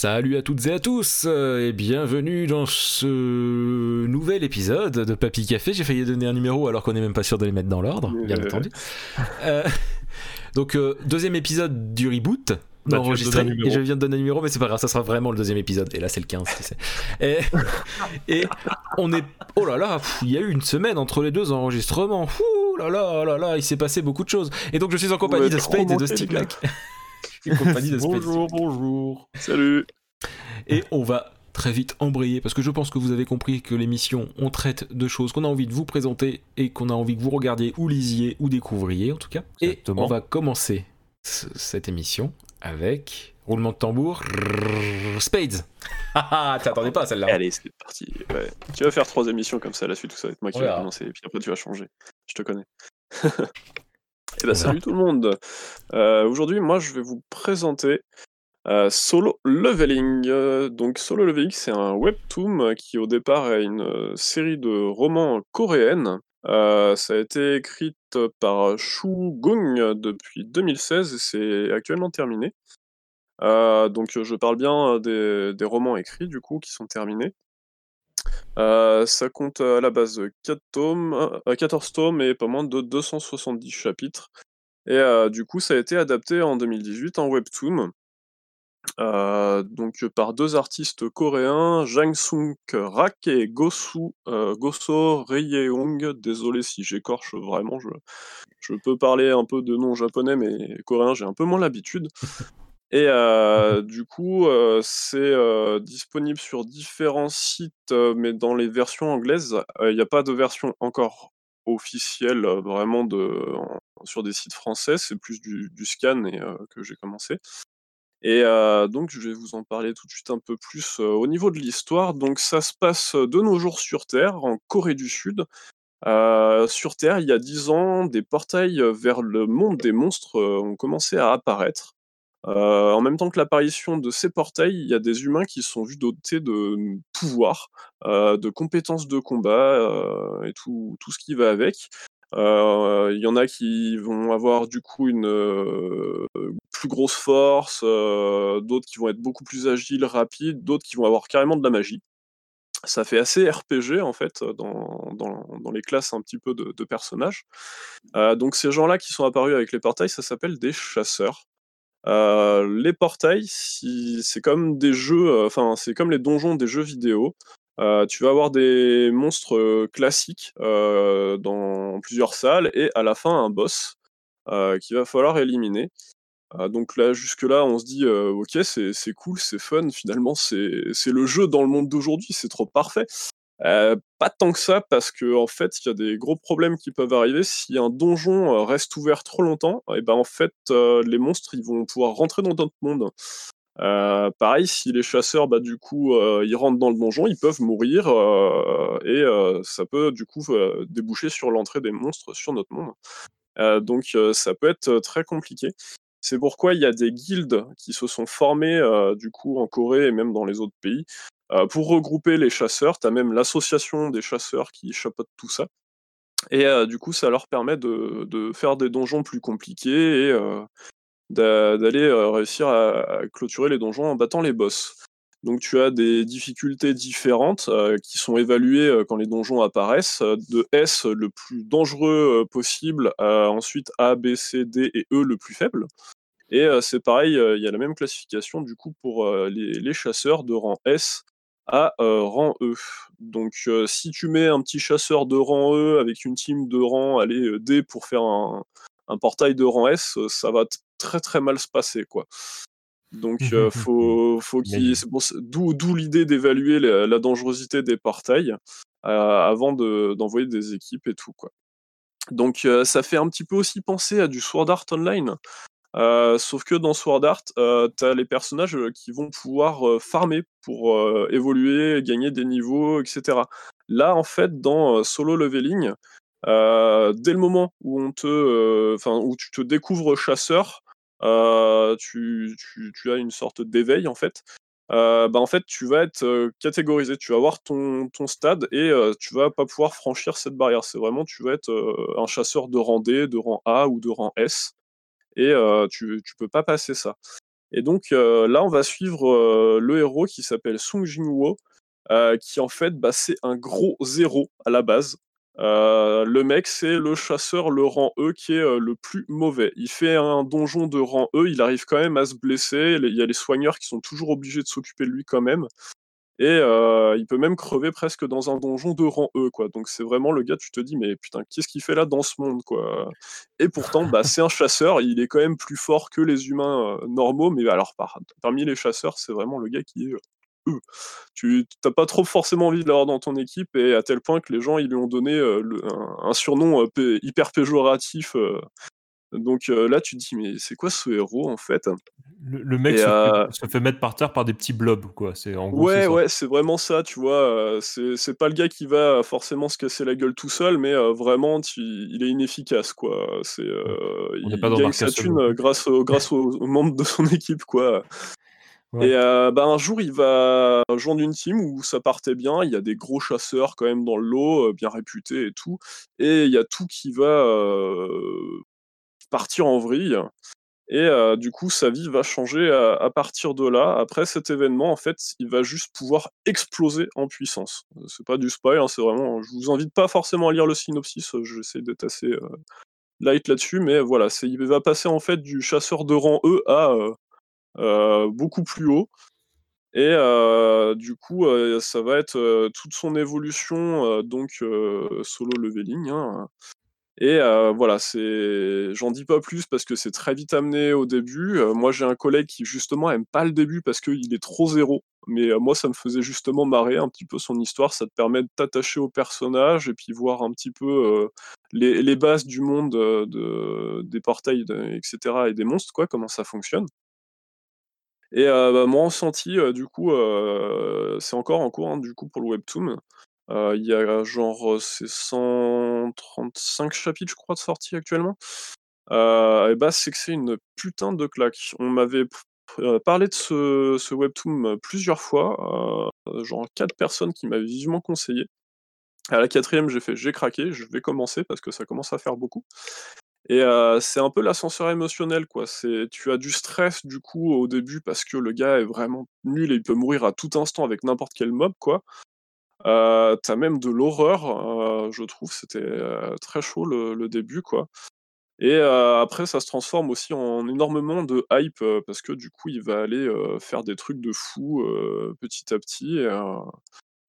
Salut à toutes et à tous euh, et bienvenue dans ce nouvel épisode de Papy Café. J'ai failli donner un numéro alors qu'on n'est même pas sûr de les mettre dans l'ordre, bien Euh. entendu. Euh, donc euh, deuxième épisode du reboot Bah, enregistré et je viens de donner un numéro mais c'est pas grave, ça sera vraiment le deuxième épisode et là c'est le 15 tu sais. Et, et on est oh là là, il y a eu une semaine entre les deux enregistrements. Ouh là là là là, il s'est passé beaucoup de choses. Et donc je suis en compagnie Ouais, de Spade et de les Compagnie de. Bonjour, bonjour. Salut. Et on va très vite embrayer parce que je pense que vous avez compris que l'émission on traite de choses qu'on a envie de vous présenter et qu'on a envie que vous regardiez ou lisiez ou découvriez en tout cas. Exactement. Et on va commencer ce- cette émission avec roulement de tambour Spades. Ah ah, t'attendais pas celle-là. Allez, c'est parti. Ouais. Tu vas faire trois émissions comme ça à la suite, tout ça va être moi qui vais commencer, et puis après tu vas changer. Je te connais. Et bah salut tout le monde. Euh, Aujourd'hui, moi je vais vous présenter euh, Solo Leveling. Euh, donc Solo Leveling, c'est un webtoon qui au départ est une série de romans coréennes. Ça a été écrite par Shu Gong depuis 2016 et c'est actuellement terminé. Donc je parle bien des, des romans écrits du coup qui sont terminés. Euh, ça compte à la base 4 tomes, euh, 14 tomes et pas moins de 270 chapitres. Et euh, du coup ça a été adapté en 2018 en webtoon. Euh, donc par deux artistes coréens, Jang Sung Rak et Gosu, euh, Goso Ryeong. Désolé si j'écorche vraiment, je, je peux parler un peu de noms japonais, mais coréen j'ai un peu moins l'habitude. Et euh, du coup, euh, c'est euh, disponible sur différents sites, mais dans les versions anglaises, il n'y a pas de version encore officielle vraiment de, en- sur des sites français, c'est plus du, du scan et, que j'ai commencé. Et donc, je vais vous en parler tout de suite un peu plus au niveau de l'histoire. Donc, ça se passe de nos jours sur Terre, en Corée du Sud. Sur Terre, il y a 10 ans, des portails vers le monde des monstres ont commencé à apparaître. Euh, en même temps que l'apparition de ces portails, il y a des humains qui sont vus dotés de pouvoirs, euh, de compétences de combat euh, et tout, ce qui va avec. Il y en a qui vont avoir du coup une plus grosse force, d'autres qui vont être beaucoup plus agiles, rapides, d'autres qui vont avoir carrément de la magie. Ça fait assez RPG en fait dans, les classes un petit peu de, personnages. Donc ces gens-là qui sont apparus avec les portails, ça s'appelle des chasseurs. Euh, les portails, c'est comme des jeux, euh, enfin c'est comme les donjons des jeux vidéo. Euh, tu vas avoir des monstres classiques dans plusieurs salles et à la fin un boss qu'il va falloir éliminer. Donc là, jusque-là, on se dit, ok, c'est cool, c'est fun, finalement, c'est le jeu dans le monde d'aujourd'hui, c'est trop parfait. Euh, pas tant que ça, parce que en fait, il y a des gros problèmes qui peuvent arriver. Si un donjon euh, reste ouvert trop longtemps, et ben en fait, euh, les monstres, ils vont pouvoir rentrer dans notre monde. Pareil, si les chasseurs, bah, du coup, ils rentrent dans le donjon, ils peuvent mourir, et ça peut, du coup, déboucher sur l'entrée des monstres sur notre monde. Donc, ça peut être très compliqué. C'est pourquoi il y a des guildes qui se sont formées, du coup, en Corée et même dans les autres pays, euh, pour regrouper les chasseurs. Tu as même l'association des chasseurs qui chapeaute tout ça. Et euh, du coup, ça leur permet de, faire des donjons plus compliqués et euh, d'a- d'aller réussir à, clôturer les donjons en battant les boss. Donc tu as des difficultés différentes qui sont évaluées quand les donjons apparaissent, de S le plus dangereux possible, à ensuite A, B, C, D et E le plus faible. Et c'est pareil, il y a la même classification du coup pour les chasseurs de rang S à euh, rang E. Donc euh, si tu mets un petit chasseur de rang E avec une team de rang allez, D pour faire un, un portail de rang S, ça va très très mal se passer quoi. Donc euh, faut, faut qu'il, ça- d'où, d'où l'idée d'évaluer la, la dangerosité des portails avant de, d'envoyer des équipes et tout quoi. Donc ça fait un petit peu aussi penser à du Sword Art Online. Euh, sauf que dans Sword Art, euh, tu as les personnages euh, qui vont pouvoir euh, farmer pour évoluer, gagner des niveaux, etc. Là, en fait, dans Solo Leveling, dès le moment où on te, où tu te découvres chasseur, tu, tu- tu as une sorte d'éveil en fait. Bah, en fait, tu vas être catégorisé, tu vas avoir ton, ton stade et tu vas pas pouvoir franchir cette barrière. C'est vraiment, tu vas être un chasseur de rang D, de rang A ou de rang S et tu, peux pas passer ça. Et donc là, on va suivre le héros qui s'appelle Sung Jin-wo, qui en fait, bah, c'est un gros zéro à la base. le mec, c'est le chasseur, le rang E, qui est le plus mauvais. Il fait un donjon de rang E, il arrive quand même à se blesser. Il y a les soigneurs qui sont toujours obligés de s'occuper de lui quand même. Et il peut même crever presque dans un donjon de rang E, quoi. Donc c'est vraiment le gars, tu te dis, mais putain, qu'est-ce qu'il fait là dans ce monde, quoi? Et pourtant, bah, c'est un chasseur, il est quand même plus fort que les humains normaux, mais alors parmi les chasseurs, c'est vraiment le gars qui est E. Tu n'as pas trop forcément envie de l'avoir dans ton équipe, et à tel point que les gens, ils lui ont donné un, surnom hyper péjoratif. Donc là, tu te dis, mais c'est quoi ce héros, en fait? Le, mec euh, se, fait, mettre par terre par des petits blobs, quoi. C'est en gros, Ouais, ouais, c'est vraiment ça, tu vois. Euh, c'est pas le gars qui va forcément se casser la gueule tout seul, mais euh, vraiment, il est inefficace, quoi. C'est, il pas gagne sa thune grâce, grâce aux, membres de son équipe, quoi. Et bah, un jour, il va joindre une team où ça partait bien. Il y a des gros chasseurs quand même dans le lot, bien réputés et tout. Et il y a tout qui va partir en vrille. Et du coup, sa vie va changer à, partir de là. Après cet événement, en fait, il va juste pouvoir exploser en puissance. C'est pas du spoil, hein, c'est vraiment. Je vous invite pas forcément à lire le synopsis. J'essaie d'être assez light là-dessus, mais voilà, il va passer en fait du chasseur de rang E à beaucoup plus haut. Et du coup, ça va être toute son évolution, donc solo leveling. Hein, et voilà, c'est, j'en dis pas plus parce que c'est très vite amené au début. moi, j'ai un collègue qui justement aime pas le début parce qu'il est trop zéro. Mais moi, ça me faisait justement marrer un petit peu son histoire. Ça te permet de t'attacher au personnage et puis voir un petit peu les, bases du monde de, des portails, etc. et des monstres, quoi, comment ça fonctionne. Et bah, ressenti, du coup, c'est encore en cours, hein, du coup, pour le webtoon. Il y a genre, c'est 135 chapitres, je crois, de sortie actuellement. et bah, c'est que c'est une putain de claque. On m'avait parlé de ce webtoon, plusieurs fois, genre 4 personnes qui m'avaient vivement conseillé. À la quatrième, j'ai fait: «J'ai craqué, je vais commencer» parce que ça commence à faire beaucoup et c'est un peu l'ascenseur émotionnel, quoi. C'est tu as du stress, du coup, au début parce que le gars est vraiment nul et il peut mourir à tout instant avec n'importe quel mob, quoi. Euh, tu même de l'horreur, je trouve, c'était, très chaud le début, quoi et après ça se transforme aussi en énormément de hype, parce que du coup il va aller, faire des trucs de fou, petit à petit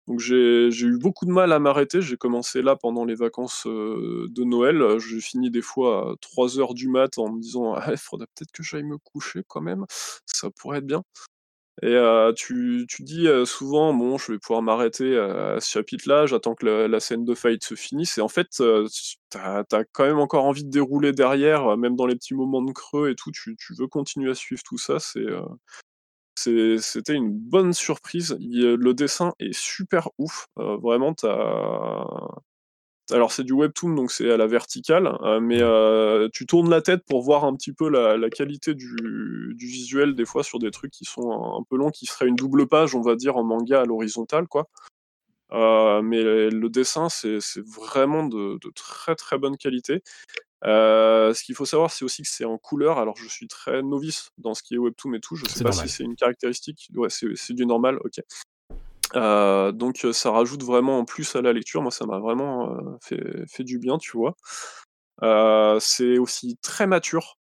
donc j'ai eu beaucoup de mal à m'arrêter. J'ai commencé là pendant les vacances, de Noël, j'ai fini des fois à 3:00 du mat en me disant: «Ah, il faudrait peut-être que j'aille me coucher quand même, ça pourrait être bien». Et tu tu dis, souvent: «Bon, je vais pouvoir m'arrêter à ce chapitre-là, j'attends que la scène de fight se finisse» et en fait, tu as quand même encore envie de dérouler derrière, même dans les petits moments de creux et tout, tu tu veux continuer à suivre tout ça, c'est, c'était une bonne surprise. le dessin est super ouf, vraiment tu alors c'est du webtoon, donc c'est à la verticale, euh, mais euh, tu tournes la tête pour voir un petit peu la, qualité du, visuel des fois sur des trucs qui sont un, peu longs, qui seraient une double page, on va dire, en manga à l'horizontale, quoi. Euh, mais le dessin, c'est vraiment de, très très bonne qualité. ce qu'il faut savoir, c'est aussi que c'est en couleur. Alors, je suis très novice dans ce qui est webtoon et tout. Je sais pas si c'est une caractéristique. Ouais, c'est du normal, ok. Euh, donc ça rajoute vraiment en plus à la lecture. Moi, ça m'a vraiment, fait fait du bien, tu vois? c'est aussi très mature,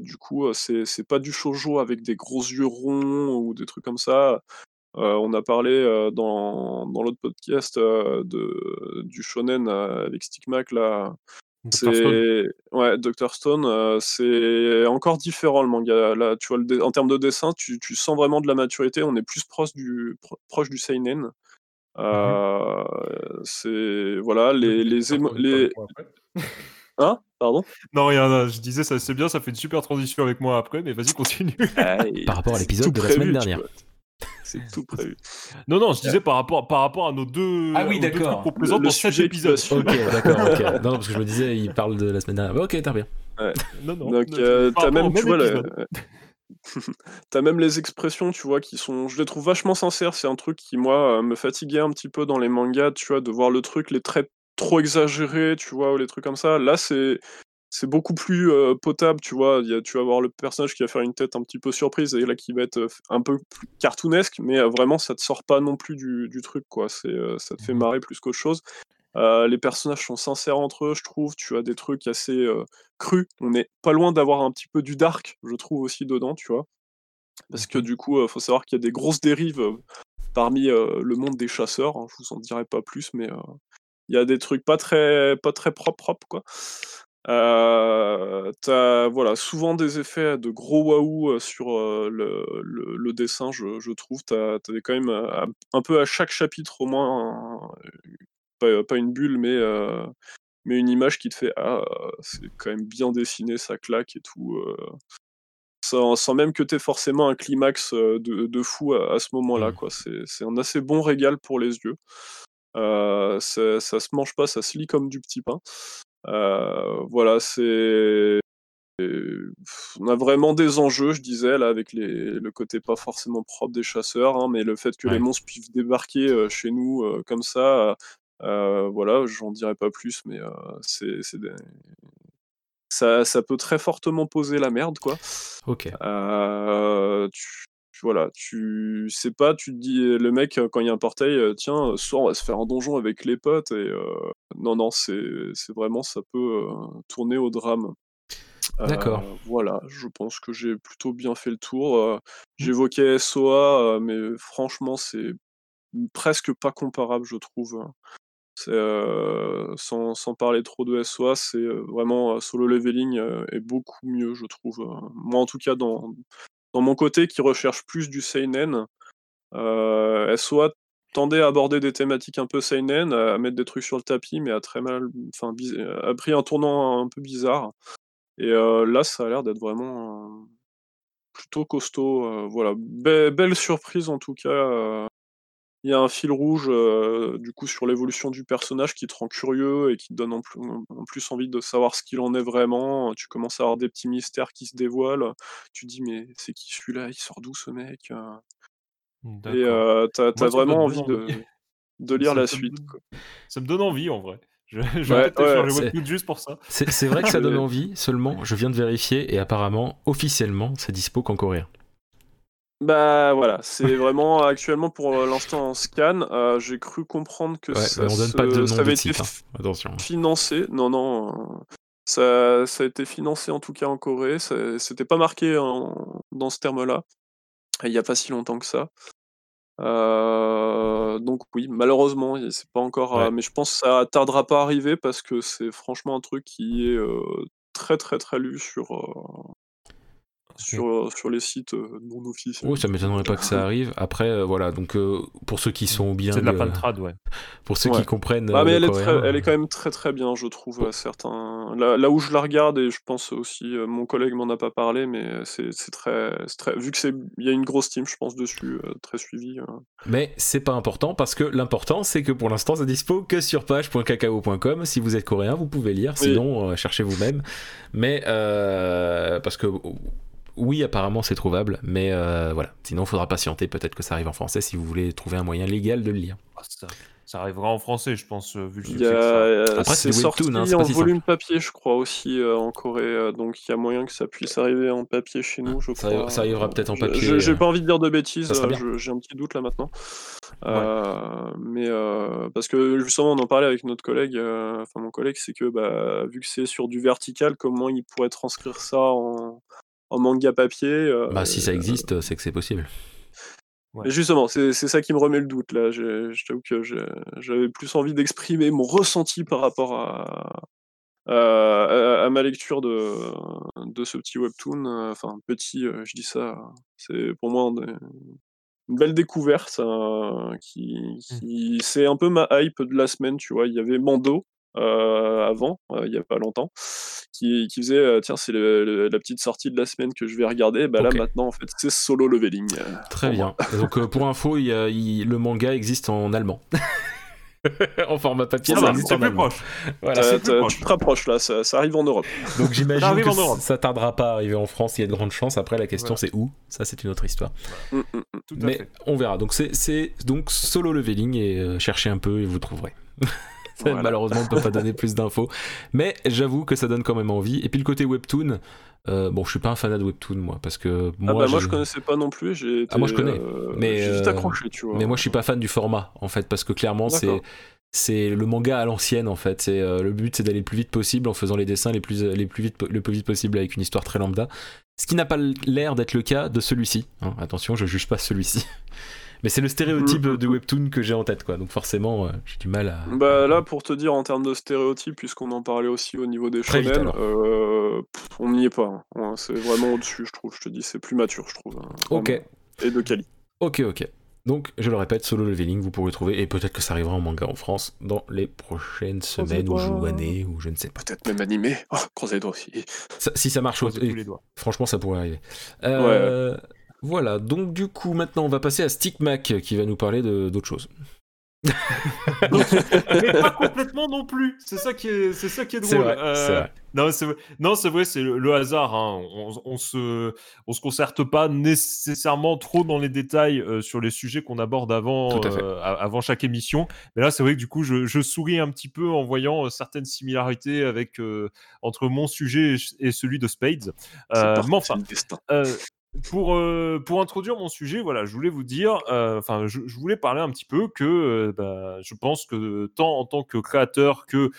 du coup, c'est pas du shoujo avec des gros yeux ronds ou des trucs comme ça. on a parlé, dans dans l'autre podcast, de du shonen, avec Stigmac là, c'est ouais, Dr Stone, euh, c'est encore différent le manga. Là, tu vois, le en termes de dessin, tu tu sens vraiment de la maturité. On est plus proche du proche du seinen. Mmh euh, c'est voilà, les les les Hein? Pardon? Non, rien, je disais ça c'est bien, ça fait une super transition avec moi après, mais vas-y continue. Par rapport à l'épisode de la semaine dernière. C'est tout prévu. Non, non, je disais par rapport, par rapport à nos deux. Ah oui, d'accord. Le, dans cet épisode. Ok, d'accord, ok. Non, parce que je me disais, il parle de la semaine dernière. Ok, t'as bien. Ouais. Non, non. Donc, euh, t'as même, tu vois, t'as même les expressions, tu vois, qui sont. Je les trouve vachement sincères. C'est un truc qui, moi, euh, me fatiguait un petit peu dans les mangas, tu vois, de voir le truc, les traits trop exagérés, tu vois, ou les trucs comme ça. Là, c'est c'est beaucoup plus euh, potable, tu vois. Il y a- tu vas voir le personnage qui va faire une tête un petit peu surprise et là qui va être euh, un peu plus cartoonesque, mais euh, vraiment ça te sort pas non plus du, du truc, quoi. C'est, ça te fait Mhm. marrer plus qu'autre chose. Les personnages sont sincères entre eux, je trouve. Tu as des trucs assez crus. On est pas loin d'avoir un petit peu du dark, je trouve aussi dedans, tu vois. Parce que du coup, il faut savoir qu'il y a des grosses dérives parmi le monde des chasseurs. hein, je vous en dirai pas plus, mais il y a des trucs pas très, pas très propres, propres, quoi. Euh, t'as voilà, souvent des effets de gros waouh euh, sur euh, le, le- le dessin, je, je trouve. T'as as quand même un- peu à chaque chapitre au moins, un- pas, pas une bulle, mais, euh, mais une image qui te fait Ah, c'est quand même bien dessiné, ça claque et tout. sans, sans même que tu aies forcément un climax de, de fou à, à ce moment-là. Mm. quoi. C'est c'est un assez bon régal pour les yeux. Ça, ça se mange pas, ça se lit comme du petit pain. Euh, voilà, c'est. On a vraiment des enjeux, je disais, là, avec les, le côté pas forcément propre des chasseurs, hein, mais le fait que Ouais. les monstres puissent débarquer euh, chez nous euh, comme ça, euh, voilà, j'en dirai pas plus, mais euh, c'est des- ça, ça peut très fortement poser la merde, quoi. Ok. Euh, tu- voilà, tu sais pas, tu te dis, le mec, quand il y a un portail, tiens, soir on va se faire un donjon avec les potes, et euh, non, non, c'est vraiment, ça peut euh, tourner au drame. Euh, D'accord. voilà, je pense que j'ai plutôt bien fait le tour. Euh, J'évoquais SOA, mais franchement, c'est presque pas comparable, je trouve. Euh, sans, sans parler trop de SOA, c'est vraiment solo leveling est beaucoup mieux, je trouve. Euh, Moi, en tout cas, dans, dans mon côté qui recherche plus du seinen, euh, SOA tendait à aborder des thématiques un peu seinen, à mettre des trucs sur le tapis, mais a très mal, enfin, a pris un tournant un peu bizarre. Et euh, là, ça a l'air d'être vraiment euh, plutôt costaud. euh, voilà, Be- belle surprise en tout cas. Il y a un fil rouge euh, du coup sur l'évolution du personnage qui te rend curieux et qui te donne en plus, en plus envie de savoir ce qu'il en est vraiment. Tu commences à avoir des petits mystères qui se dévoilent. Tu te dis mais c'est qui celui-là? Il sort d'où ce mec euh? Et euh, t'as me vraiment envie de, de lire Ça- la suite. donne- quoi. Ça me donne envie en vrai. Je, je Ouais, vais faire ouais, le juste pour ça. C'est vrai que ça donne Ouais. envie, seulement je viens de vérifier et apparemment, officiellement, c'est dispo qu'en coréen. Bah voilà, c'est vraiment actuellement pour euh, l'instant en scan. Euh, J'ai cru comprendre que Ouais, ça, mais on donne pas de ça nom avait de été hein. attention. financé. Non, non. euh, Ça, ça a été financé en tout cas en Corée. C'était pas marqué en- dans ce terme-là. Il n'y a pas si longtemps que ça. Euh, donc oui, malheureusement, c'est pas encore. euh, mais je pense que ça tardera pas à arriver parce que c'est franchement un truc qui est euh, très très très lu sur euh, sur, sur les sites euh, non officiels. Oui, ça m'étonnerait pas que ça arrive. Après, euh, voilà, donc euh, pour ceux qui sont bien, C'est de la pantrade, ouais. pour ceux Ouais. qui comprennent Ah mais le elle est, très, elle est quand même très très bien, je trouve. à certains... là, là où je la regarde, et je pense aussi, euh, mon collègue m'en a pas parlé, mais c'est c'est très, très... Vu que c'est, il y a une grosse team, je pense, dessus, euh, très suivie. euh. Mais c'est pas important parce que l'important c'est que pour l'instant ça dispo que sur page.cacao.com. Si vous êtes coréen, vous pouvez lire. Oui. Sinon, euh, cherchez vous-même. Mais euh, parce que oui, apparemment c'est trouvable. Mais euh, voilà. Sinon, il faudra patienter. Peut-être que ça arrive en français si vous voulez trouver un moyen légal de le lire. Ah, ça, ça arrivera en français, je pense, euh, vu le succès que ça euh, Après, c'est sorti hein, en pas si simple. volume papier, je crois aussi euh, en Corée, euh, donc il y a moyen que ça puisse arriver en papier chez nous, je Ça crois. arri- ça arrivera peut-être en papier, je- J'ai pas envie de dire de bêtises, j'ai un petit doute là maintenant. Euh, mais euh, parce que justement, on en parlait avec notre collègue, euh, enfin mon collègue, c'est que bah, vu que c'est sur du vertical, comment il pourrait transcrire ça en, en manga papier euh, Bah, si ça existe, c'est que c'est possible. Ouais. et justement, c'est ça qui me remet le doute là. Je t'avoue que j'avais plus envie d'exprimer mon ressenti par rapport à, à, à- à ma lecture de, de ce petit webtoon. euh, Enfin, petit, euh, je dis ça, c'est pour moi un des- une belle découverte euh, qui, qui c'est un peu ma hype de la semaine. Tu vois, il y avait Mando. Euh, avant, euh, il y a pas longtemps, qui, qui faisait euh, tiens c'est la petite sortie de la semaine que je vais regarder. Bah là maintenant en fait c'est solo leveling. euh, Très bien. Donc euh, pour info, il il- le manga existe en allemand. en format papier, Ça ça va, existe en plus allemand. proche. Voilà. C'est plus t'as- proche. tu te rapproches là, ça, ça arrive en Europe. Donc j'imagine que ça tardera pas à arriver en France, il y a de grandes chances. Après la question c'est où? Ça c'est une autre histoire. Mm, mm, mm. Tout à Mais fait. on verra. Donc c'est donc solo leveling et euh, cherchez un peu et vous trouverez. Voilà. Malheureusement, on ne peut pas donner plus d'infos. Mais j'avoue que ça donne quand même envie. Et puis le côté webtoon, euh, bon, je suis pas un fanat de webtoon, moi, parce que Ah moi, bah moi je connaissais pas non plus, Ah, moi, je connais, euh, mais, juste euh, accroché, tu vois. mais moi, je suis pas fan du format, en fait, parce que clairement, c'est c'est le manga à l'ancienne, en fait. C'est euh, le but, c'est d'aller le plus vite possible en faisant les dessins les plus les plus vite le plus vite possible avec une histoire très lambda. Ce qui n'a pas l'air d'être le cas de celui-ci. hein. Attention, je juge pas celui-ci. Mais c'est le stéréotype Mhm. de webtoon que j'ai en tête, quoi. Donc forcément, euh, j'ai du mal à. Bah là, pour te dire, en termes de stéréotypes, puisqu'on en parlait aussi au niveau des Très shonen, euh, pff, on n'y est pas. hein. Ouais, C'est vraiment au-dessus, je trouve. Je te dis, c'est plus mature, je trouve. hein, Ok. Et de quali. ok, ok. Donc, je le répète, solo leveling, vous pourrez le trouver, et peut-être que ça arrivera en manga en France dans les prochaines semaines ou pas. jou- années, ou je ne sais pas. Peut-être même animé. Oh, croisez les doigts aussi. Ça- si ça marche, les doigts. franchement, ça pourrait arriver. Euh, Voilà, donc du coup, maintenant, on va passer à Stickmac qui va nous parler d'autre chose. Mais pas complètement non plus. C'est ça qui est, c'est ça qui est drôle. C'est vrai, Euh, vrai. Non, c'est vrai. Non, c'est vrai, c'est le, le hasard. hein. On, on se, on se concerte pas nécessairement trop dans les détails euh, sur les sujets qu'on aborde avant, euh, a- avant chaque émission. Mais là, c'est vrai que du coup, je, je souris un petit peu en voyant euh, certaines similarités avec euh, entre mon sujet et, celui de Spades. Euh, mais enfin, pour, euh, pour introduire mon sujet, voilà, je voulais vous dire, euh, enfin, je, je voulais parler un petit peu que euh, bah, je pense que tant en tant que créateur que,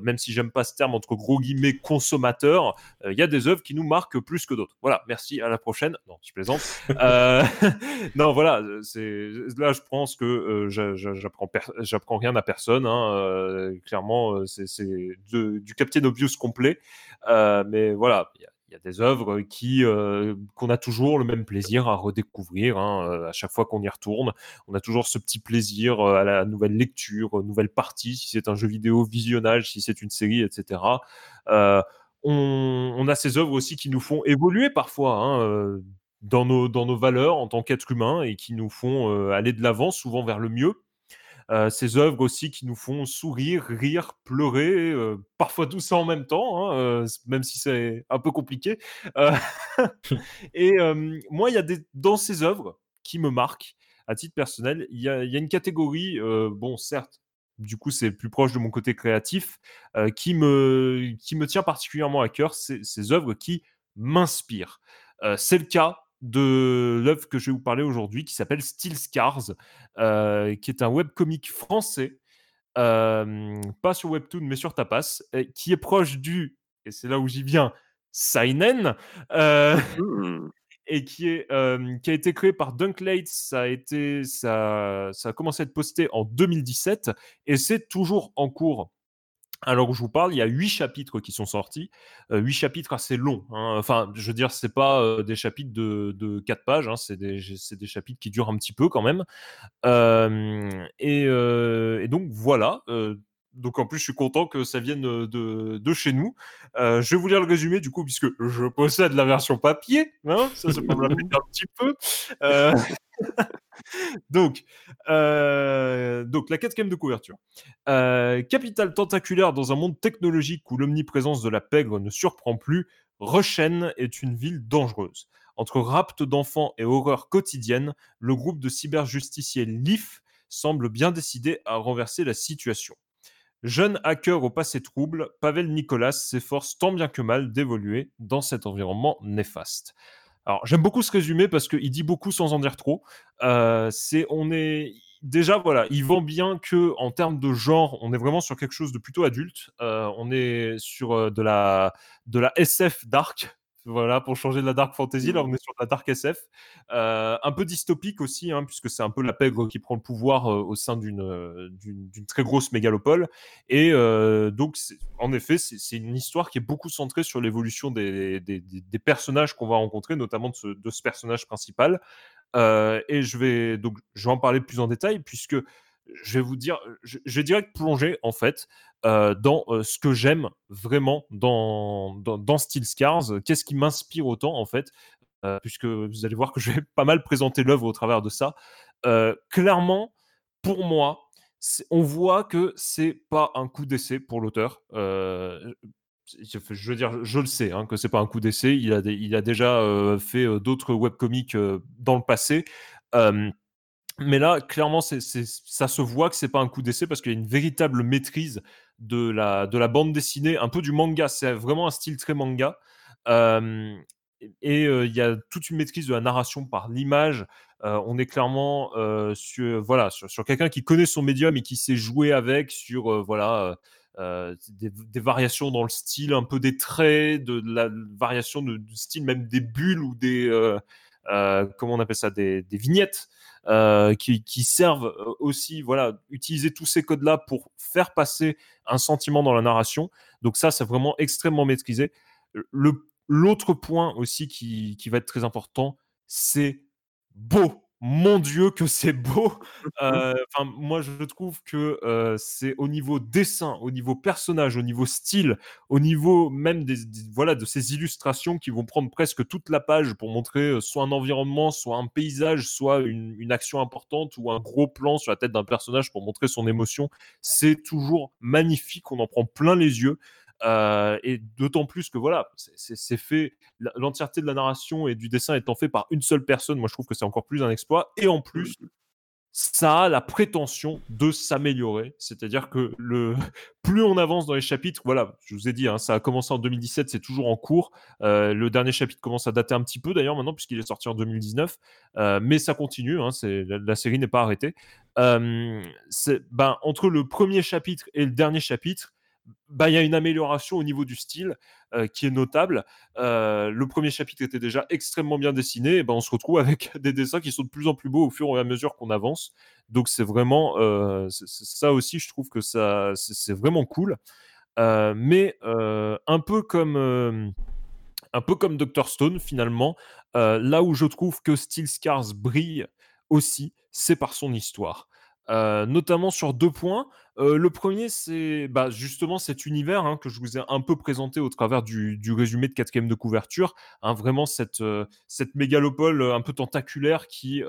même si j'aime pas ce terme entre gros guillemets consommateur, il y a des œuvres qui nous marquent plus que d'autres. Voilà, merci, à la prochaine. Non, je plaisante. Non, voilà, c'est là, je pense que j'a- j'a- j'apprends rien à personne. hein, clairement, c'est du Captain Obvious complet. Mais voilà, il y a- il y, a des œuvres qui euh, qu'on a toujours le même plaisir à redécouvrir hein, euh, à chaque fois qu'on y retourne. On a toujours ce petit plaisir euh, à la nouvelle lecture, nouvelle partie, si c'est un jeu vidéo, visionnage, si c'est une série, etc. On, a ces œuvres aussi qui nous font évoluer parfois hein, dans, nos, dans nos valeurs en tant qu'être humain et qui nous font aller de l'avant, souvent vers le mieux. Euh, ces œuvres aussi qui nous font sourire, rire, pleurer, euh, parfois tout ça en même temps, hein, euh, même si c'est un peu compliqué. Et moi, il y a des dans ces œuvres qui me marquent à titre personnel. Il y y a une catégorie, bon, certes, du coup, c'est plus proche de mon côté créatif, euh, qui me qui me tient particulièrement à cœur. C'est ces œuvres qui m'inspirent. Euh, c'est le cas de l'œuvre que je vais vous parler aujourd'hui qui s'appelle Steel Scars, euh, qui est un webcomic français, euh, pas sur Webtoon mais sur Tapas, et qui est proche du, et c'est là où j'y viens, Seinen, euh, Hmm. et qui, est, qui a été créé par Dunklate. Ça a, été, ça, ça a commencé à être posté en 2017 et c'est toujours en cours. Alors où je vous parle, il y a huit chapitres qui sont sortis, euh, huit chapitres assez longs. hein. Enfin, je veux dire, c'est pas euh, des chapitres de, de 4 pages, hein, c'est des, chapitres qui durent un petit peu quand même. Euh, et donc voilà. Donc en plus, je suis content que ça vienne euh, de, chez nous. Euh, je vais vous lire le résumé du coup, puisque je possède la version papier. Hein, ça, c'est pour me un petit peu. Euh, donc, la quatrième de couverture. Capitale tentaculaire dans un monde technologique où l'omniprésence de la pègre ne surprend plus, Rushen est une ville dangereuse. Entre rapt d'enfants et horreur quotidienne, le groupe de cyberjusticiers LIF semble bien décidé à renverser la situation. Jeune hacker au passé trouble, Pavel Nicolas s'efforce tant bien que mal d'évoluer dans cet environnement néfaste. Alors, j'aime beaucoup ce résumé parce qu'il dit beaucoup sans en dire trop. Euh, c'est, on est déjà voilà, il vend bien que en termes de genre, on est vraiment sur quelque chose de plutôt adulte. Euh, on est sur euh, de la de la SF dark. Voilà, pour changer de la dark fantasy, là on est sur de la dark SF, Euh, un peu dystopique aussi, hein, puisque c'est un peu la pègre qui prend le pouvoir euh, au sein d'une euh, d'une très grosse mégalopole. Et donc, en effet, c'est une histoire qui est beaucoup centrée sur l'évolution des, des- des- des personnages qu'on va rencontrer, notamment de ce, de ce personnage principal. Et je vais donc je vais en parler plus en détail puisque je vais vous dire, je, je vais direct plonger en fait euh, dans euh, ce que j'aime vraiment dans, dans, Steel Scars. Qu'est-ce qui m'inspire autant en fait, euh, puisque vous allez voir que je vais pas mal présenter l'œuvre au travers de ça. Euh, clairement, pour moi, on voit que c'est pas un coup d'essai pour l'auteur. Euh, je veux dire, je le sais, hein, que c'est pas un coup d'essai. Il a, il a déjà euh, fait euh, d'autres webcomics euh, dans le passé. Mais là, clairement, ça se voit que c'est pas un coup d'essai parce qu'il y a une véritable maîtrise de la, de la bande dessinée, un peu du manga. C'est vraiment un style très manga. Et il y a toute une maîtrise de la narration par l'image. On est clairement sur, voilà, sur, quelqu'un qui connaît son médium et qui sait jouer avec, sur voilà, des, variations dans le style, un peu des traits, de, la variation du style, même des bulles ou des. comment on appelle ça des vignettes euh, qui, qui servent euh, aussi, voilà, utiliser tous ces codes-là pour faire passer un sentiment dans la narration. Donc ça, c'est vraiment extrêmement maîtrisé. L'autre point aussi qui, qui va être très important, c'est beau. Mon Dieu, que c'est beau! Euh, moi, je trouve que euh, c'est au niveau dessin, au niveau personnage, au niveau style, au niveau même des, des- voilà, de ces illustrations qui vont prendre presque toute la page pour montrer euh, soit un environnement, soit un paysage, soit une, une action importante ou un gros plan sur la tête d'un personnage pour montrer son émotion. C'est toujours magnifique, on en prend plein les yeux. Euh, et d'autant plus que voilà, c'est- fait, l'entièreté de la narration et du dessin étant fait par une seule personne, moi je trouve que c'est encore plus un exploit. Et en plus, ça a la prétention de s'améliorer. C'est-à-dire que le plus on avance dans les chapitres, voilà, je vous ai dit, hein, ça a commencé en 2017, c'est toujours en cours. Euh, le dernier chapitre commence à dater un petit peu d'ailleurs maintenant, puisqu'il est sorti en 2019. Euh, mais ça continue, hein, la, la série n'est pas arrêtée. Euh, ben, entre le premier chapitre et le dernier chapitre, bah, il y a une amélioration au niveau du style euh, qui est notable. Euh, le premier chapitre était déjà extrêmement bien dessiné, ben, on se retrouve avec des dessins qui sont de plus en plus beaux au fur et à mesure qu'on avance. Donc c'est vraiment euh, ça aussi, je trouve que ça c'est vraiment cool. Mais un peu comme un peu comme Dr Stone finalement, là où je trouve que Steel Scars brille aussi, c'est par son histoire. Notamment sur deux points. Le premier, c'est bah, justement cet univers hein, que je vous ai un peu présenté au travers du, résumé de quatrième de couverture. hein, vraiment cette, mégalopole un peu tentaculaire qui,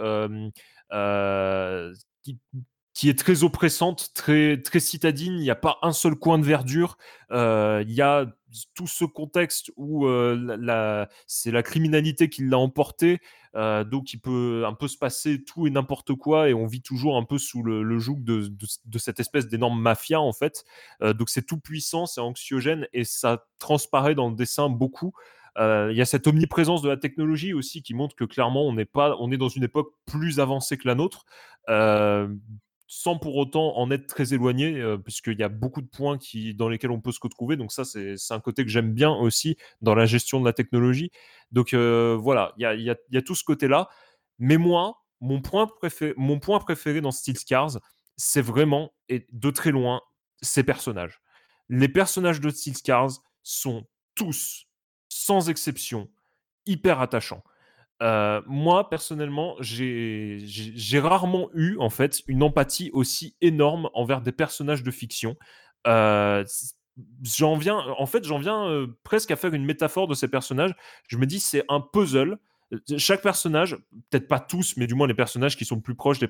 est très oppressante, très, citadine. Il n'y a pas un seul coin de verdure. Il y a tout ce contexte où c'est la criminalité qui l'a emporté, euh, donc il peut un peu se passer tout et n'importe quoi, et on vit toujours un peu sous le, joug de cette espèce d'énorme mafia en fait. Euh, donc c'est tout puissant, c'est anxiogène, et ça transparaît dans le dessin beaucoup. Euh, Il y a cette omniprésence de la technologie aussi qui montre que clairement on n'est pas, on est dans une époque plus avancée que la nôtre. Sans pour autant en être très éloigné, euh, puisqu'il y a beaucoup de points qui, dans lesquels on peut se retrouver. Donc ça, c'est un côté que j'aime bien aussi dans la gestion de la technologie. Donc euh, voilà, il y a, y a- y a tout ce côté-là. Mais moi, mon point, préféré, mon point préféré dans Steel Scars, c'est vraiment, et de très loin, ces personnages. Les personnages de Steel Scars sont tous, sans exception, hyper attachants. Euh, moi, personnellement, j'ai rarement eu, en fait, une empathie aussi énorme envers des personnages de fiction. Euh, j'en viens, en fait, j'en viens euh, presque à faire une métaphore de ces personnages. Je me dis, c'est un puzzle. Euh, Chaque personnage, peut-être pas tous, mais du moins les personnages qui sont plus proches des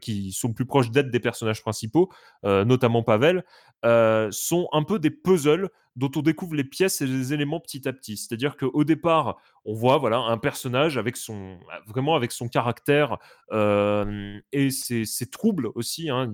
qui sont plus proches d'être des personnages principaux, euh, notamment Pavel, euh, sont un peu des puzzles dont on découvre les pièces et les éléments petit à petit. C'est-à-dire qu'au départ, on voit voilà un personnage avec son vraiment avec son caractère et ses, ses troubles aussi. hein.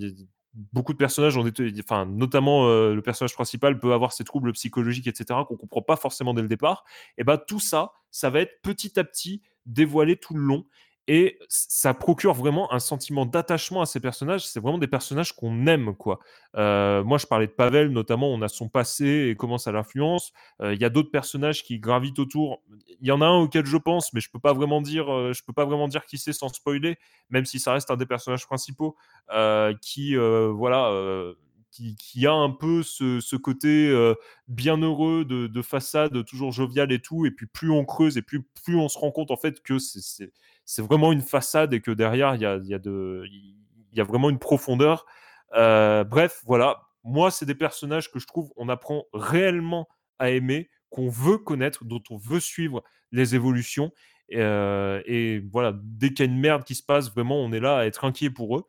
Beaucoup de personnages ont été, enfin notamment euh, le personnage principal peut avoir ses troubles psychologiques, etc. qu'on comprend pas forcément dès le départ. Et ben tout ça, ça va être petit à petit dévoilé tout le long. Et ça procure vraiment un sentiment d'attachement à ces personnages. C'est vraiment des personnages qu'on aime, quoi. Euh, moi, je parlais de Pavel, notamment, on a son passé et comment ça l'influence. Euh, Il y a d'autres personnages qui gravitent autour. Il y en a un auquel je pense, mais je peux pas vraiment dire, euh, je peux pas vraiment dire qui c'est sans spoiler, même si ça reste un des personnages principaux, qui, voilà, qui, a un peu ce, côté euh, bienheureux de, de façade, toujours jovial et tout. Et puis plus on creuse et plus, plus on se rend compte en fait que c'est- vraiment une façade et que derrière il y a, y a vraiment une profondeur. Euh, bref, voilà. Moi, c'est des personnages que je trouve on apprend réellement à aimer, qu'on veut connaître, dont on veut suivre les évolutions. Et, euh, et voilà, dès qu'il y a une merde qui se passe, vraiment, on est là à être inquiet pour eux.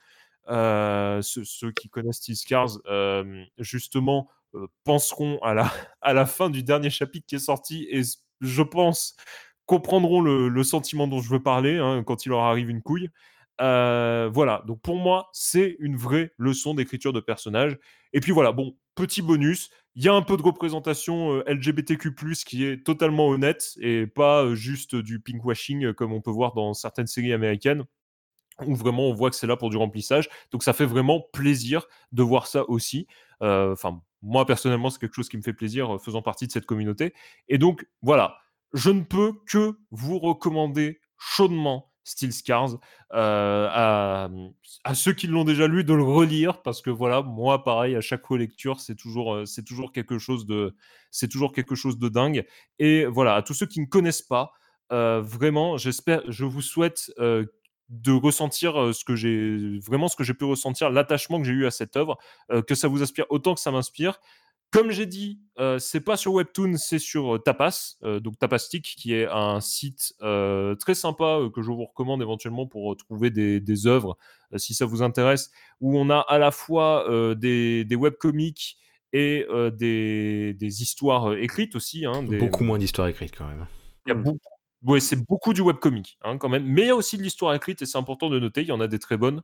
Euh, ceux, qui connaissent Steel Scars, euh, justement, euh, penseront à la, à la fin du dernier chapitre qui est sorti et je pense comprendront le, sentiment dont je veux parler hein, quand il leur arrive une couille. Voilà, donc pour moi, c'est une vraie leçon d'écriture de personnage. Et puis voilà, bon, petit bonus, il y a un peu de représentation LGBTQ+, qui est totalement honnête, et pas juste du pinkwashing comme on peut voir dans certaines séries américaines, où vraiment on voit que c'est là pour du remplissage. Donc ça fait vraiment plaisir de voir ça aussi. Enfin, moi personnellement, c'est quelque chose qui me fait plaisir faisant partie de cette communauté. Et donc voilà, je ne peux que vous recommander chaudement Steel Scars euh, à, ceux qui l'ont déjà lu de le relire parce que voilà moi pareil à chaque relecture c'est toujours euh, c'est toujours quelque chose de c'est toujours quelque chose de dingue et voilà à tous ceux qui ne connaissent pas euh, vraiment j'espère je vous souhaite de ressentir ce que j'ai vraiment ce que j'ai pu ressentir l'attachement que j'ai eu à cette œuvre que ça vous inspire autant que ça m'inspire comme j'ai dit, euh, c'est pas sur Webtoon, c'est sur Tapas, euh, donc Tapastic, qui est un site très sympa que je vous recommande éventuellement pour trouver des, des œuvres, si ça vous intéresse, où on a à la fois des, des webcomics et des, des, histoires écrites aussi. Hein, beaucoup moins d'histoires écrites quand même. Il y a beaucoup. Ouais, c'est beaucoup du webcomic hein, quand même, mais il y a aussi de l'histoire écrite et c'est important de noter. Il y en a des très bonnes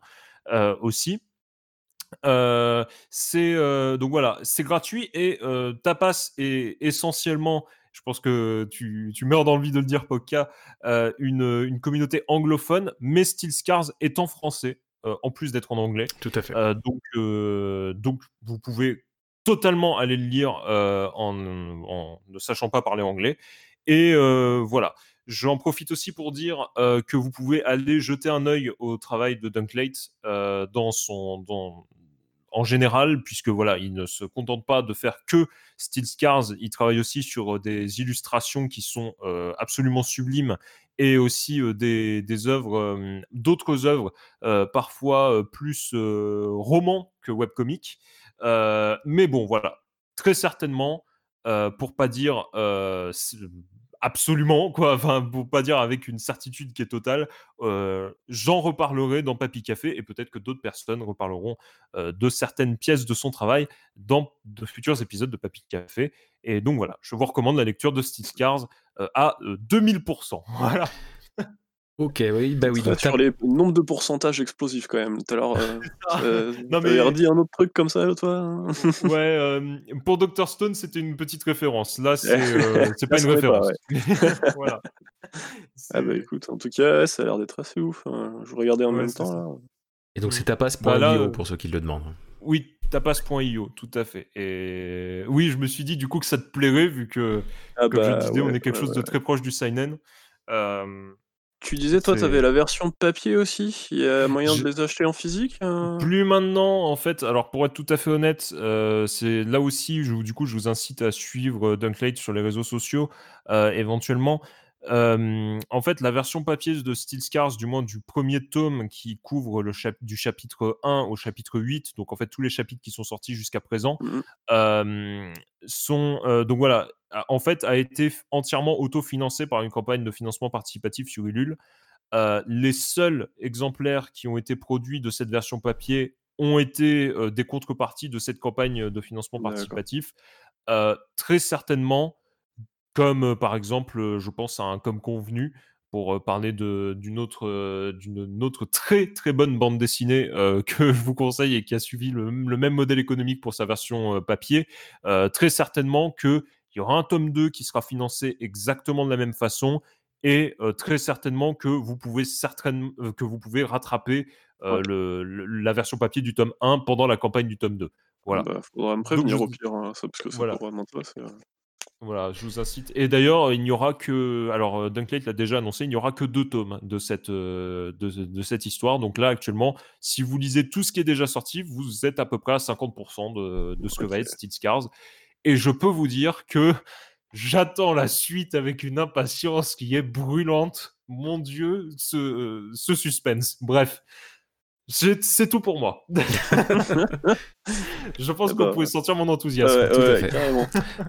aussi. Euh, c'est euh, donc voilà, c'est gratuit et euh, Tapas est essentiellement, je pense que tu, tu meurs d'envie de le dire, Pokka, une, une, communauté anglophone, mais Steel Scars est en français, en plus d'être en anglais. Tout à fait. donc, donc vous pouvez totalement aller le lire en, en, ne sachant pas parler anglais. Et voilà. J'en profite aussi pour dire que vous pouvez aller jeter un œil au travail de Dunklate dans son, en général, puisque voilà, il ne se contente pas de faire que Steel Scars, il travaille aussi sur euh, des illustrations qui sont euh, absolument sublimes et aussi euh, des, œuvres, d'autres œuvres, parfois plus romans que webcomics. mais bon, voilà, très certainement, pour pas dire absolument, quoi. Enfin, pour pas dire avec une certitude qui est totale, j'en reparlerai dans Papy Café et peut-être que d'autres personnes reparleront de certaines pièces de son travail dans de futurs épisodes de Papy Café. Et donc voilà, je vous recommande la lecture de Steel Scars euh, à 2000%. Voilà. Ok, oui, bah oui. sur les nombres de pourcentages explosifs quand même. Tout à l'heure, euh, euh non mais redit un autre truc comme ça, toi. Hein ouais, euh, pour Dr Stone, c'était une petite référence. Là, c'est euh, pas une référence. voilà. Ah bah écoute, en tout cas, ça a l'air d'être assez ouf. Hein. Je regardais en même temps là. Et donc c'est tapas.io bah pour ceux qui le demandent. Oui, tapas.io, tout à fait. Et oui, je me suis dit du coup que ça te plairait vu que, ah comme je bah disais, on est quelque chose de très proche du seinen. Euh, tu disais, toi, tu avais la version papier aussi? Il y a moyen de les acheter en physique euh? Plus maintenant, en fait. Alors, pour être tout à fait honnête, euh, c'est là aussi, je, du coup, je vous incite à suivre Dunklate sur les réseaux sociaux, euh, éventuellement en fait, la version papier de Steel Scars, du moins du premier tome qui couvre le du chapitre 1 au chapitre 8, donc en fait tous les chapitres qui sont sortis jusqu'à présent, mmh sont donc voilà, en fait a été entièrement autofinancé par une campagne de financement participatif sur Ulule. les seuls exemplaires qui ont été produits de cette version papier ont été des contreparties de cette campagne de financement participatif. très certainement, comme par exemple, je pense à un Comme Convenu, pour parler d'une autre, d'une autre très très bonne bande dessinée que je vous conseille et qui a suivi le, même modèle économique pour sa version papier. très certainement qu'il y aura un tome 2 qui sera financé exactement de la même façon et très certainement que vous pouvez, certainement, que vous pouvez rattraper le, la version papier du tome 1 pendant la campagne du tome 2. Voilà. Bah, faudra me prévenir au pire, hein, ça, parce que ça voilà. vraiment voilà, je vous incite. Et d'ailleurs, il n'y aura que. Alors, euh, Dunklate l'a déjà annoncé, il n'y aura que deux tomes de cette, euh, de, cette histoire. Donc là, actuellement, si vous lisez tout ce qui est déjà sorti, vous êtes à peu près à 50% de, de, ce que va être Steel Scars. Et je peux vous dire que j'attends la suite avec une impatience qui est brûlante. Mon Dieu, ce, euh, ce suspense. Bref. C'est tout pour moi. je pense ah qu'on bah, pouvait sentir mon enthousiasme. tout à fait.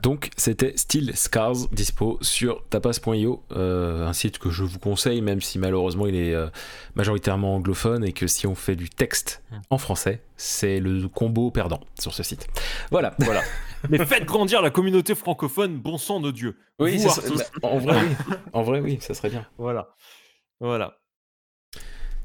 Donc, c'était Steel Scars, dispo sur tapas.io, euh, un site que je vous conseille, même si malheureusement il est euh, majoritairement anglophone et que si on fait du texte en français, c'est le combo perdant sur ce site. Voilà. voilà. Mais faites grandir la communauté francophone, bon sang de Dieu. Oui, en vrai, oui. En vrai, oui, ça serait bien. Voilà. Voilà.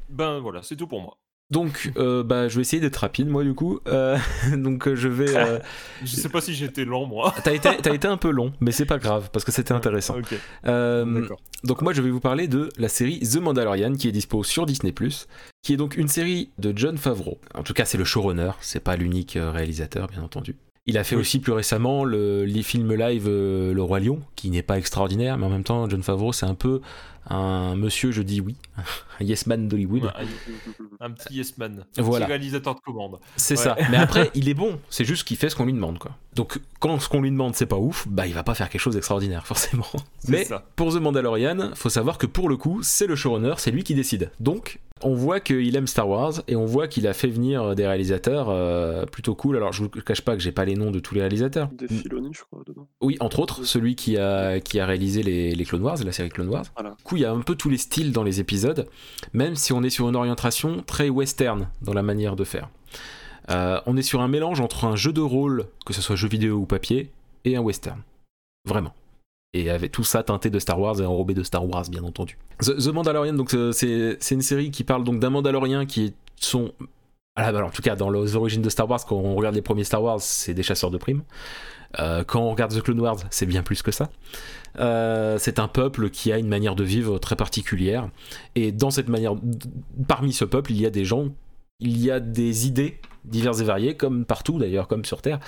Ben voilà, c'est tout pour moi. Donc, euh, bah, je vais essayer d'être rapide, moi, du coup. Euh, donc, euh, je vais. euh, Je sais pas si j'étais lent, moi. T'as été, t'as été un peu long, mais c'est pas grave, parce que c'était intéressant. Ok, d'accord. donc, moi, je vais vous parler de la série The Mandalorian, qui est dispo sur Disney, qui est donc une série de John Favreau. En tout cas, c'est le showrunner, c'est pas l'unique réalisateur, bien entendu. Il a fait Oui. aussi plus récemment le, les films live euh, Le Roi Lion, qui n'est pas extraordinaire, mais en même temps, John Favreau, c'est un peu un monsieur, je dis oui, un yes man d'Hollywood. Ouais, un petit yes man. Un Voilà. petit réalisateur de commande. C'est Ouais. ça. Mais après, il est bon. C'est juste qu'il fait ce qu'on lui demande, quoi. Donc, quand ce qu'on lui demande, c'est pas ouf, bah, il va pas faire quelque chose d'extraordinaire, forcément. Mais ça. pour The Mandalorian, faut savoir que pour le coup, c'est le showrunner, c'est lui qui décide. Donc, on voit qu'il aime Star Wars et on voit qu'il a fait venir des réalisateurs euh, plutôt cool. Alors, je vous cache pas que j'ai pas les noms de tous les réalisateurs. Des Filoni, je crois, dedans. Oui, entre autres, celui qui a, qui a réalisé les, les Clone Wars, la série Clone Wars. Voilà. Du coup, il y a un peu tous les styles dans les épisodes, même si on est sur une orientation très western dans la manière de faire. Euh, on est sur un mélange entre un jeu de rôle, que ce soit jeu vidéo ou papier, et un western. Vraiment. Et avec tout ça teinté de Star Wars et enrobé de Star Wars, bien entendu. The, Mandalorian, donc euh, c'est une série qui parle donc d'un Mandalorien qui est son. Alors, en tout cas, dans les origines de Star Wars, quand on regarde les premiers Star Wars, c'est des chasseurs de primes. Euh, quand on regarde The Clone Wars, c'est bien plus que ça. Euh, c'est un peuple qui a une manière de vivre très particulière. Et dans cette manière, parmi ce peuple, il y a des gens, il y a des idées diverses et variées, comme partout d'ailleurs, comme sur Terre.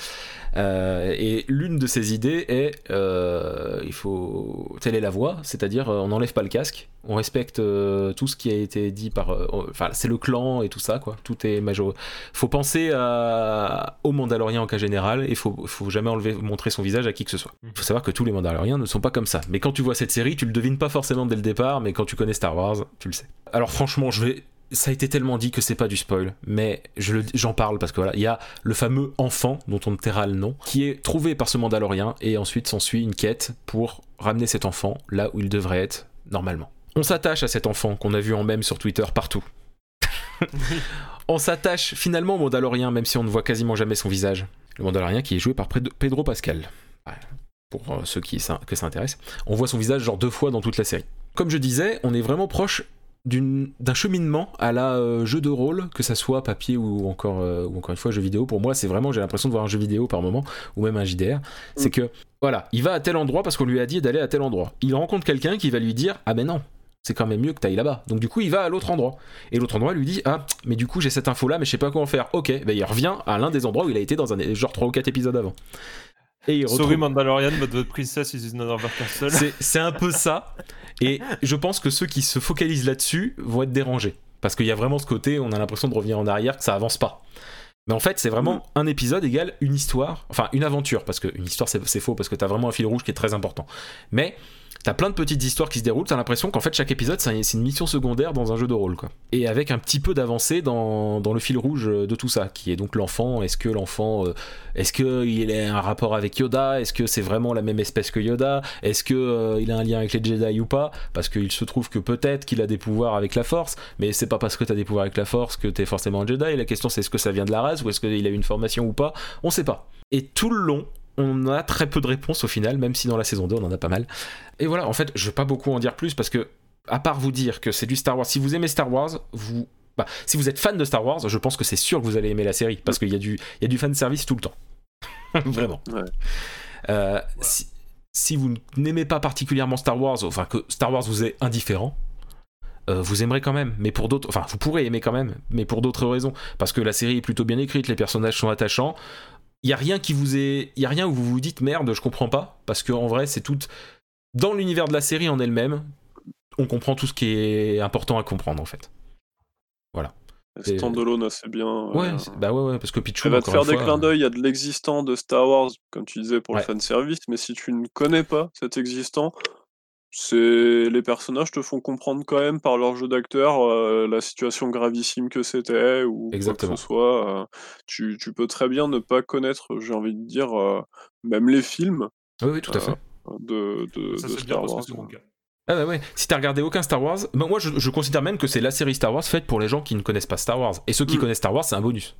Euh, et l'une de ces idées est, euh, il faut, telle est la voie, c'est-à-dire euh, on n'enlève pas le casque, on respecte euh, tout ce qui a été dit par, enfin c'est le clan et tout ça quoi, tout est major. Faut penser à, aux Mandaloriens en cas général, et faut, faut jamais enlever, montrer son visage à qui que ce soit. Il faut savoir que tous les Mandaloriens ne sont pas comme ça. Mais quand tu vois cette série, tu le devines pas forcément dès le départ, mais quand tu connais Star Wars, tu le sais. Alors franchement, je vais ça a été tellement dit que c'est pas du spoil, mais je le- j'en parle parce que voilà, il y a le fameux enfant dont on ne taira le nom, qui est trouvé par ce Mandalorien et ensuite s'ensuit une quête pour ramener cet enfant là où il devrait être normalement. On s'attache à cet enfant qu'on a vu en même sur Twitter partout. on s'attache finalement au Mandalorien même si on ne voit quasiment jamais son visage. Le Mandalorien qui est joué par Pedro Pascal. Pour euh, ceux qui que ça intéresse. On voit son visage genre deux fois dans toute la série. Comme je disais, on est vraiment proche d'un cheminement à la euh, jeu de rôle, que ça soit papier ou encore, euh, ou encore une fois jeu vidéo. Pour moi, c'est vraiment, j'ai l'impression de voir un jeu vidéo par moment, ou même un JDR. C'est que, voilà, il va à tel endroit parce qu'on lui a dit d'aller à tel endroit. Il rencontre quelqu'un qui va lui dire Ah ben non, c'est quand même mieux que t'ailles là-bas. Donc du coup, il va à l'autre endroit. Et l'autre endroit lui dit Ah, mais du coup, j'ai cette info là, mais je sais pas quoi en faire. Ok, ben il revient à l'un des endroits où il a été dans un genre 3 ou 4 épisodes avant. Et il retrouve- Sorry Mandalorian, but the princess is in another castle. c'est un peu ça. Et je pense que ceux qui se focalisent là-dessus vont être dérangés. Parce qu'il y a vraiment ce côté, on a l'impression de revenir en arrière, que ça avance pas. Mais en fait, c'est vraiment un épisode égale une histoire, enfin une aventure, parce qu'une histoire c'est c'est faux, parce que t'as vraiment un fil rouge qui est très important. Mais t'as plein de petites histoires qui se déroulent, t'as l'impression qu'en fait chaque épisode c'est un- c'est une mission secondaire dans un jeu de rôle, quoi. Et avec un petit peu d'avancée dans, le fil rouge de tout ça, qui est donc l'enfant. Est-ce que l'enfant, euh, est-ce qu'il a un rapport avec Yoda? Est-ce que c'est vraiment la même espèce que Yoda? Est-ce que euh, a un lien avec les Jedi ou pas? Parce qu'il se trouve que peut-être qu'il a des pouvoirs avec la Force, mais c'est pas parce que t'as des pouvoirs avec la Force que t'es forcément un Jedi. La question c'est est-ce que ça vient de la race ou est-ce qu'il a une formation ou pas? On sait pas. Et tout le long, on a très peu de réponses au final, même si dans la saison 2 on en a pas mal. Et voilà, en fait, je vais pas beaucoup en dire plus parce que, à part vous dire que c'est du Star Wars, si vous aimez Star Wars, vous. Bah, si vous êtes fan de Star Wars, je pense que c'est sûr que vous allez aimer la série parce qu'il y a du, y a du fan service tout le temps. Vraiment. Ouais. Euh, si, si vous n'aimez pas particulièrement Star Wars, enfin que Star Wars vous est indifférent, euh, vous aimerez quand même, mais pour d'autres, enfin vous pourrez aimer quand même, mais pour d'autres raisons, parce que la série est plutôt bien écrite, les personnages sont attachants. Il y a rien qui vous est, il y a rien où vous vous dites merde, je comprends pas, parce que en vrai c'est tout dans l'univers de la série en elle-même, on comprend tout ce qui est important à comprendre en fait. Et- Standalone assez bien. Ouais, euh, c'est- bah ouais, ouais, parce que Pichou. Elle va te faire des fois, clins d'œil à de l'existant de Star Wars, comme tu disais, pour Ouais. le fanservice, mais si tu ne connais pas cet existant, les personnages te font comprendre quand même par leur jeu d'acteur euh, la situation gravissime que c'était ou Exactement. quoi que ce soit. euh, tu, tu peux très bien ne pas connaître, j'ai envie de dire, euh, même les films Oui, oui, tout à euh, fait. de, de, Ça de Star Wars. Ah bah ouais, si t'as regardé aucun Star Wars, bah moi je, je considère même que c'est la série Star Wars faite pour les gens qui ne connaissent pas Star Wars. Et ceux qui Mm. connaissent Star Wars, c'est un bonus.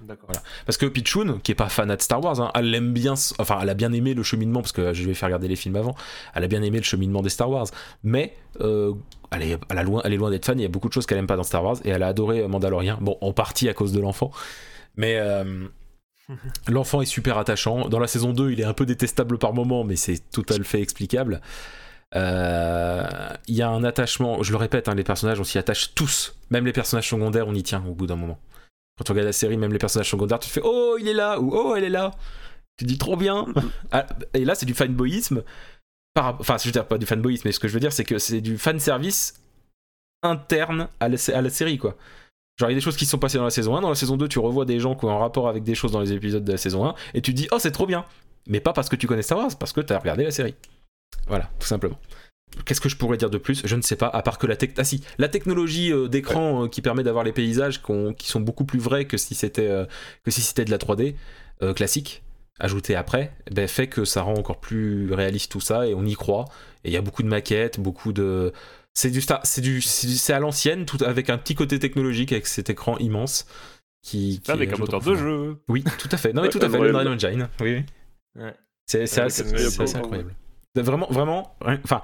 Voilà. Parce que Pichun, qui est pas fanat de Star Wars, hein, elle aime bien, enfin, elle a bien aimé le cheminement, parce que je vais faire regarder les films avant. Elle a bien aimé le cheminement des Star Wars, mais euh, elle, est, elle, a loin, elle est loin d'être fan. Il y a beaucoup de choses qu'elle aime pas dans Star Wars, et elle a adoré Mandalorian. Bon, en partie à cause de l'enfant, mais euh, l'enfant est super attachant. Dans la saison 2, il est un peu détestable par moment, mais c'est tout à fait explicable. Euh, Il y a un attachement, je le répète, hein, les personnages, on s'y attache tous. Même les personnages secondaires, on y tient au bout d'un moment. Quand on regarde la série, même les personnages secondaires, tu te fais Oh, il est là ou Oh, elle est là. Tu dis trop bien. Ah, Et là, c'est du fanboyisme. Enfin, je veux dire, pas du fanboyisme, mais ce que je veux dire, c'est que c'est du fanservice interne à la, à la série, quoi. Genre, il y a des choses qui se sont passées dans la saison 1. Dans la saison 2, tu revois des gens qui ont un rapport avec des choses dans les épisodes de la saison 1. Et tu te dis Oh, c'est trop bien. Mais pas parce que tu connais Star Wars, parce que tu as regardé la série. Voilà, tout simplement. Qu'est-ce que je pourrais dire de plus? Je ne sais pas, à part que la, ah, si, la technologie euh, d'écran euh, qui permet d'avoir les paysages qui sont beaucoup plus vrais que si c'était euh, si de la 3D euh, classique, ajoutée après, ben, fait que ça rend encore plus réaliste tout ça et on y croit. Et il y a beaucoup de maquettes, beaucoup de. C'est du c'est à l'ancienne, tout avec un petit côté technologique avec cet écran immense. Qui, qui Avec un moteur de jeu. Oui, tout à fait. Non mais tout à fait. Le. Unreal Engine. Oui. oui. Ouais. C'est assez, incroyable. Vraiment, vraiment. Enfin,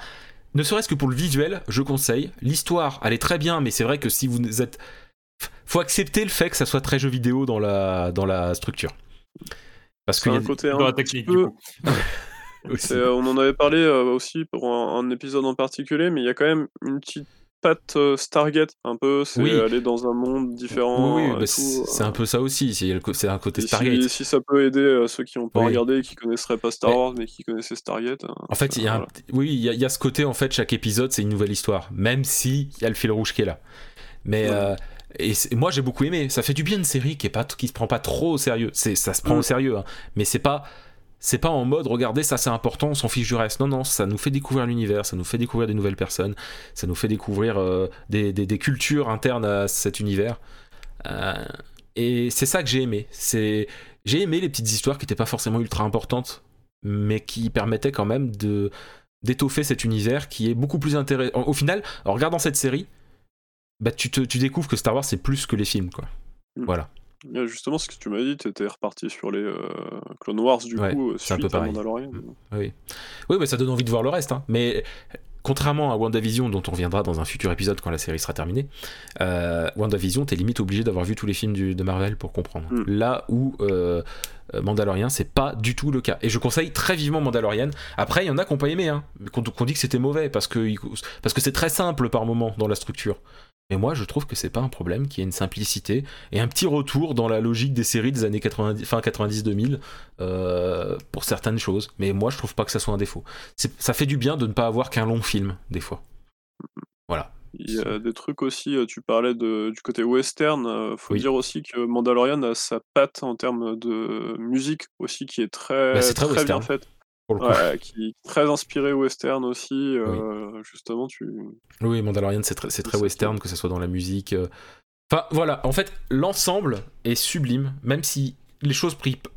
ne serait-ce que pour le visuel, je conseille. L'histoire, elle est très bien, mais c'est vrai que si vous êtes, faut accepter le fait que ça soit très jeu vidéo dans la dans la structure. Parce C'est que un côté Dans la un technique, petit peu- du coup. C'est, euh, on en avait parlé euh, aussi pour un, un épisode en particulier, mais il y a quand même une petite patte euh, Stargate, un peu. C'est Oui. aller dans un monde différent. oui, oui, bah, tout, c'est euh, un peu ça aussi. C'est un côté et Stargate. Si, si ça peut aider euh, ceux qui n'ont pas Oui. regardé et qui connaisseraient pas Star Mais- Wars mais qui connaissaient Stargate. euh, En fait, il y a un- voilà. oui, il y, a- il y a ce côté en fait, chaque épisode c'est une nouvelle histoire, même si il y a le fil rouge qui est là. Mais Ouais. euh, et moi j'ai beaucoup aimé. Ça fait du bien une série qui est pas qui se prend pas trop au sérieux. C'est ça se prend Mm. au sérieux, hein. mais c'est pas c'est pas en mode regardez ça c'est important, on s'en fiche du reste. Non non, ça nous fait découvrir l'univers, ça nous fait découvrir des nouvelles personnes, ça nous fait découvrir euh, des, des- des cultures internes à cet univers. Euh, et c'est ça que j'ai aimé. C'est j'ai aimé les petites histoires qui n'étaient pas forcément ultra importantes, mais qui permettaient quand même de d'étoffer cet univers qui est beaucoup plus intéressant. Au final, en regardant cette série, bah, tu, te, tu découvres que Star Wars c'est plus que les films, quoi. Mm. Voilà. Et justement, ce que tu m'as dit, tu étais reparti sur les euh, Clone Wars du Ouais, coup, euh, c'est un peu suite à pareil. Mandalorian. Oui, oui, mais ça donne envie de voir le reste. hein. Mais contrairement à WandaVision, dont on reviendra dans un futur épisode quand la série sera terminée, euh, WandaVision, t'es limite obligé d'avoir vu tous les films du- de Marvel pour comprendre. Mm. Là où euh, euh, Mandalorian, c'est pas du tout le cas. Et je conseille très vivement Mandalorian. Après, il y en a qui n'ont pas aimé, hein, qu'on qu'on dit que c'était mauvais parce que parce que c'est très simple par moment dans la structure. Et moi, je trouve que c'est pas un problème, qu'il y ait une simplicité et un petit retour dans la logique des séries des années 90, fin 90-2000 euh, pour certaines choses. Mais moi, je trouve pas que ça soit un défaut. Ça fait du bien de ne pas avoir qu'un long film, des fois. Voilà. Il y a des trucs aussi, euh, tu parlais de, du côté western, euh, faut Oui. dire aussi que Mandalorian a sa patte en termes de musique aussi qui est très, Bah, c'est très bien western, faite. Pour le coup. Ouais, qui est très inspiré western aussi. euh, Justement, tu. Oui, Mandalorian, c'est très, très western, que ce soit dans la musique. euh. Enfin, voilà. En fait, l'ensemble est sublime, même si les choses pris p-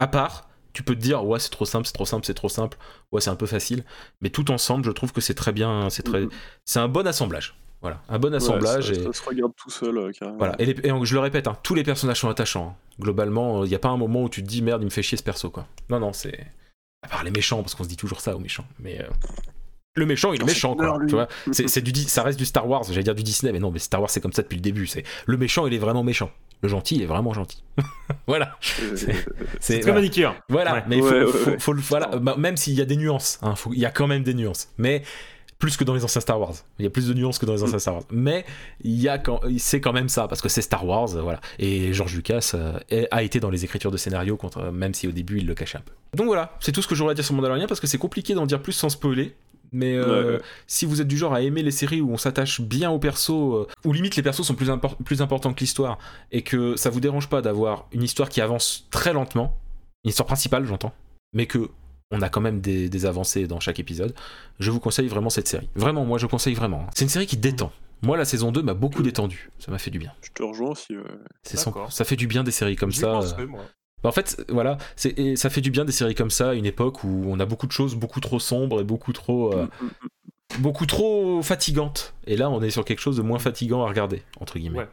à part, tu peux te dire, ouais, c'est trop simple, c'est trop simple, c'est trop simple, ouais, c'est un peu facile. Mais tout ensemble, je trouve que c'est très bien, c'est très, Mhm. c'est un bon assemblage. Voilà, un bon Ouais, assemblage. ça, et... ça se regarde tout seul, euh, carrément. Voilà, et, les- et je le répète, hein, tous les personnages sont attachants. hein. Globalement, il n'y a pas un moment où tu te dis merde, il me fait chier ce perso, quoi. Non, non, c'est. À part les méchants, parce qu'on se dit toujours ça aux méchants. Mais. euh, Le méchant, il est méchant, quoi. Tu vois c'est, c'est du, ça reste du Star Wars, j'allais dire du Disney, mais non, mais Star Wars, c'est comme ça depuis le début. C'est Le méchant, il est vraiment méchant. Le gentil, il est vraiment gentil. voilà. C'est, très voilà. manichéen. Voilà, Ouais. mais il faut, Ouais, ouais, faut- ouais. faut le- voilà, bah, même s'il y a des nuances, hein, il y a quand même des nuances. Mais plus que dans les anciens Star Wars. Il y a plus de nuances que dans les anciens Star Wars. Mais il y a quand, c'est quand même ça, parce que c'est Star Wars, euh, voilà. Et George Lucas euh, a été dans les écritures de scénario, contre, même si au début il le cachait un peu. Donc voilà, c'est tout ce que j'aurais à dire sur Mandalorian, parce que c'est compliqué d'en dire plus sans spoiler. Mais euh, Ouais, ouais. si vous êtes du genre à aimer les séries où on s'attache bien aux persos, euh, où limite les persos sont plus, impor- plus importants que l'histoire, et que ça vous dérange pas d'avoir une histoire qui avance très lentement, une histoire principale j'entends, mais que on a quand même des, des avancées dans chaque épisode, je vous conseille vraiment cette série. Vraiment, moi je conseille vraiment. C'est une série qui détend. Moi la saison 2 m'a beaucoup détendu, ça m'a fait du bien. Je te rejoins aussi. ouais. C'est son- D'accord. ça fait du bien des séries comme ça. moi. Bah, en fait, voilà, et ça fait du bien des séries comme ça, à une époque où on a beaucoup de choses beaucoup trop sombres et beaucoup trop, euh, beaucoup trop fatigantes. Et là, on est sur quelque chose de moins fatigant à regarder, entre guillemets. Ouais.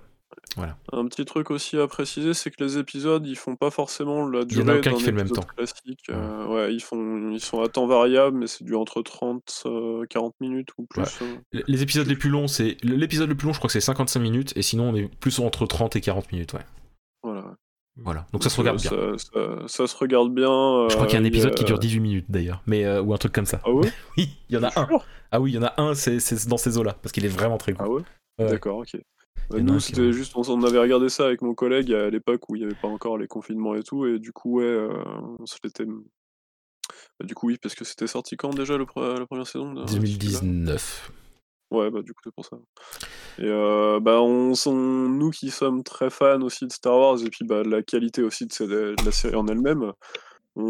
Voilà. Un petit truc aussi à préciser, c'est que les épisodes, ils font pas forcément la durée d'un qui fait le même épisode temps. classique. Ouais. euh, ouais, ils font, ils sont à temps variable, mais c'est du entre 30, euh, 40 minutes ou plus. Ouais. euh. Les- épisodes les plus longs, c'est l'épisode le plus long, je crois que c'est 55 minutes, et sinon on est plus entre 30 et 40 minutes, ouais. Voilà. Voilà. Donc ça se regarde euh, bien. Ça, ça- ça se regarde bien. Je crois qu'il y a un euh, épisode qui dure 18 minutes d'ailleurs, mais euh, ou un truc comme ça. Ah ouais Oui, il y en a un. Ah oui, il y en a un, c'est dans ces eaux-là, parce qu'il est vraiment très cool. Ah ouais Ouais. D'accord, ok. Un Nous, c'était juste, on, avait regardé ça avec mon collègue à l'époque où il n'y avait pas encore les confinements et tout, et du coup, ouais, euh, on se l'était. Bah, du coup, oui, parce que c'était sorti quand déjà le pre- la première saison de celui-là 2019. Ouais, bah du coup, c'est pour ça. Et euh, bah, on, sont- nous qui sommes très fans aussi de Star Wars, et puis bah, de la qualité aussi de, cette- de la série en elle-même, on,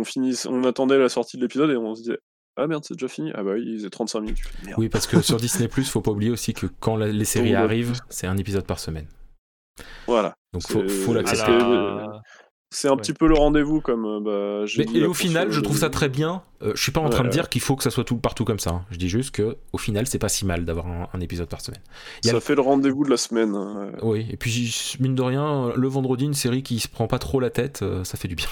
on, finit, on attendait la sortie de l'épisode et on se disait Ah merde, c'est déjà fini Ah bah oui, il faisait 35 minutes. Merde. Oui, parce que sur Disney+, faut pas oublier aussi que quand la- les séries Oh, arrivent, c'est un épisode par semaine. Voilà. Donc faut, C'est- faut l'accepter. la- C'est un Ouais. petit peu le rendez-vous, comme euh, bah, Mais, et au final, je trouve ça Leveling. très bien. Euh, je suis pas en train de Ouais, dire qu'il faut que ça soit tout partout comme ça. hein. Je dis juste que au final, c'est pas si mal d'avoir un, un épisode par semaine. Il y a Ça le- fait le rendez-vous de la semaine. hein. Oui, et puis mine de rien, le vendredi, une série qui se prend pas trop la tête, euh, ça fait du bien.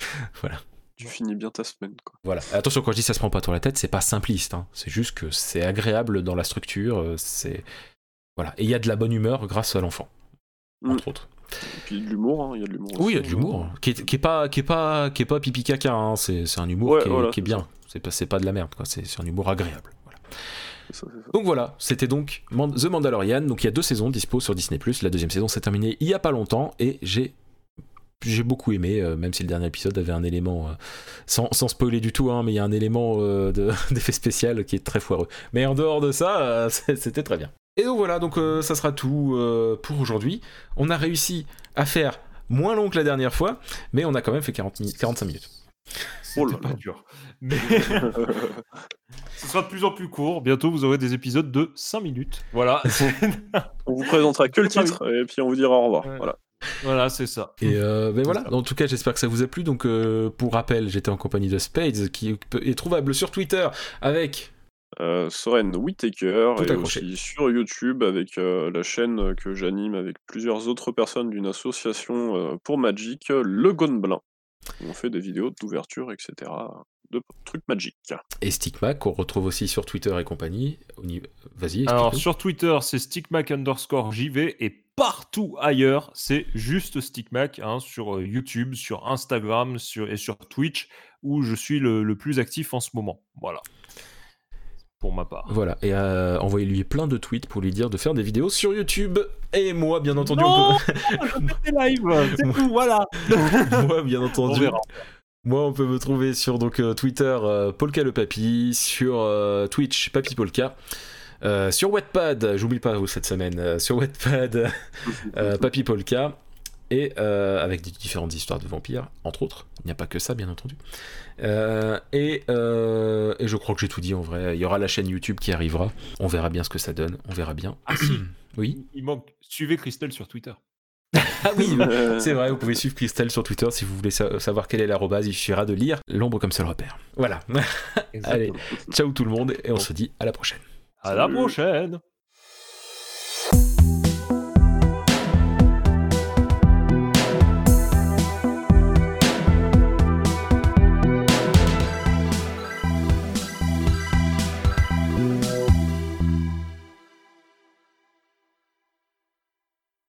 voilà. Tu finis bien ta semaine. Quoi. Voilà. Attention, quand je dis ça se prend pas trop la tête, c'est pas simpliste. hein. C'est juste que c'est agréable dans la structure. euh, C'est voilà. Et il y a de la bonne humeur grâce à l'enfant, Mm. entre autres. Et puis de l'humour, hein, il y a de l'humour. Oui, il y a de l'humour, hein. qui est, qui est pas, qui est pas, qui est pas pipi caca. C'est, c'est un humour Ouais, qui est, voilà, qui est c'est bien. C'est pas, c'est pas de la merde. Quoi. C'est, c'est un humour agréable. Voilà. Ça. Donc voilà, c'était donc The Mandalorian. Donc il y a deux saisons dispo sur Disney+. La deuxième saison s'est terminée il y a pas longtemps et j'ai j'ai beaucoup aimé, euh, même si le dernier épisode avait un élément, euh, sans, sans spoiler du tout, hein, mais il y a un élément euh, de- d'effet spécial qui est très foireux. Mais en dehors de ça, euh, c'était très bien. Et donc voilà, donc euh, ça sera tout euh, pour aujourd'hui. On a réussi à faire moins long que la dernière fois, mais on a quand même fait 40 mi- 45 minutes. Oh là C'était pas là. dur. Mais ce sera de plus en plus court. Bientôt, vous aurez des épisodes de 5 minutes. Voilà, on vous présentera que le Ah titre et puis on vous dira au revoir. Ouais. Voilà. Voilà, c'est ça. Et euh, ben voilà, ça. en tout cas j'espère que ça vous a plu. Donc euh, pour rappel, j'étais en compagnie de Spades qui est trouvable sur Twitter avec Euh, Soren Whittaker Tout et accroché. aussi sur YouTube avec euh, la chaîne que j'anime avec plusieurs autres personnes d'une association euh, pour Magic, Le Gonblin. On fait des vidéos d'ouverture, etc. de trucs Magic. et Stickmac qu'on retrouve aussi sur Twitter et compagnie. Vas-y, Alors sur Twitter, c'est stickmac underscore JV et partout ailleurs, c'est juste stickmac hein, sur euh, YouTube, sur Instagram sur, et sur Twitch où je suis le, le plus actif en ce moment. Voilà. Pour ma part. Voilà, et euh, envoyez-lui plein de tweets pour lui dire de faire des vidéos sur YouTube. Et moi, bien entendu, Non on peut... je lives, c'est tout, voilà. moi, bien On entendu. Moi, on peut me trouver sur donc euh, Twitter euh, Polka le Papy, sur Twitch Papy Polka, euh, sur Wattpad, j'oublie pas vous cette semaine, euh, sur Wattpad euh, Papy Polka, et euh, avec des différentes histoires de vampires, entre autres. Il n'y a pas que ça, bien entendu. Euh, et, euh, et je crois que j'ai tout dit en vrai. Il y aura la chaîne YouTube qui arrivera. On verra bien ce que ça donne. On verra bien. Ah si, Oui. il manque. Suivez Christelle sur Twitter. Ah oui. C'est vrai, vous pouvez suivre Christelle sur Twitter si vous voulez sa- savoir quelle est l'arrobase. Il suffira de lire l'ombre comme seul repère. Voilà. Allez, ciao tout le monde et on se dit à la prochaine. À la prochaine.